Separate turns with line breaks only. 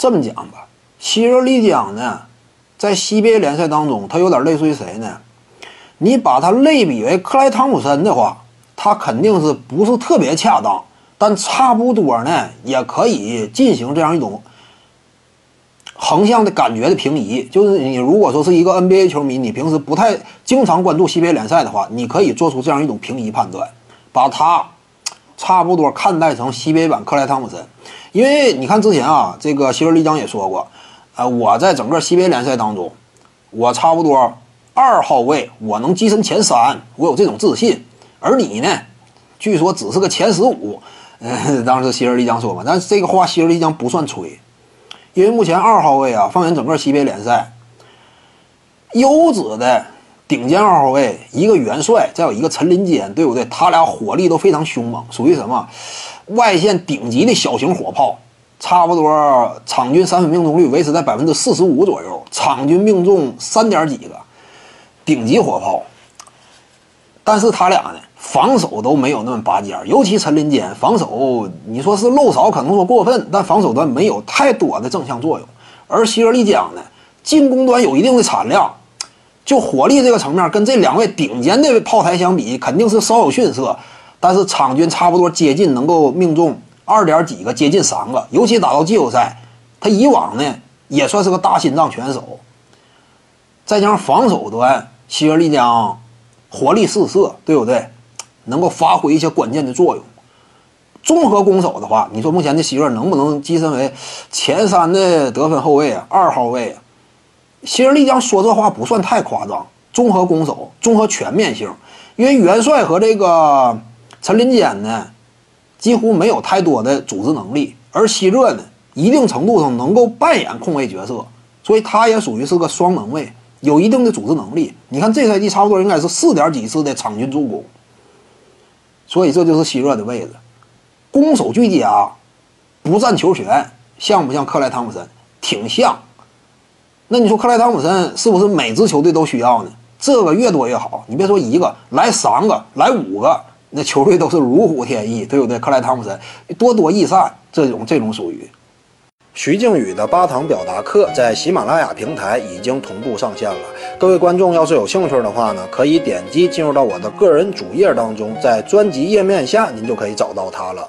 这么讲吧，希热利江呢，在 CBA 联赛当中，他有点类似于谁呢？你把他类比为克莱汤普森的话，他肯定是不是特别恰当，但差不多呢，也可以进行这样一种横向的感觉的平移。就是你如果说是一个 NBA 球迷，你平时不太经常关注 CBA 联赛的话，你可以做出这样一种平移判断，把他差不多看待成西北版克莱汤普森。因为你看之前啊，这个希尔利江也说过，呃，我在整个西北联赛当中，我差不多二号位，我能跻身前三，我有这种自信。而你呢，据说只是个前十五，呃，当时希尔利江说嘛，但是这个话希尔利江不算吹，因为目前二号位啊，放眼整个西北联赛，优质的顶尖二号位，一个元帅，再有一个陈林坚，对不对？他俩火力都非常凶猛，属于什么？外线顶级的小型火炮，差不多场均三分命中率维持在百分之四十五左右，场均命中三点几个，顶级火炮。但是他俩呢，防守都没有那么拔尖尤其陈林坚防守，你说是漏勺，可能说过分，但防守端没有太多的正向作用。而希尔利江呢，进攻端有一定的产量，就火力这个层面，跟这两位顶尖的炮台相比，肯定是稍有逊色。但是场均差不多接近能够命中二点几个，接近三个。尤其打到季后赛，他以往呢也算是个大心脏拳手。再加上防守端，希尔利江火力四射，对不对？能够发挥一些关键的作用。综合攻守的话，你说目前的希尔能不能跻身为前三的得分后卫啊？二号位？希尔利江说这话不算太夸张。综合攻守，综合全面性，因为元帅和这个。陈林坚呢，几乎没有太多的组织能力，而希热呢，一定程度上能够扮演控卫角色，所以他也属于是个双能卫，有一定的组织能力。你看这赛季差不多应该是四点几次的场均助攻，所以这就是希热的位置，攻守俱佳，不占球权，像不像克莱汤普森？挺像。那你说克莱汤普森是不是每支球队都需要呢？这个越多越好，你别说一个，来三个，来五个。那球队都是如虎添翼，对不对？克莱汤普森多多益善，这种这种属于。
徐静宇的八堂表达课在喜马拉雅平台已经同步上线了。各位观众要是有兴趣的话呢，可以点击进入到我的个人主页当中，在专辑页面下您就可以找到它了。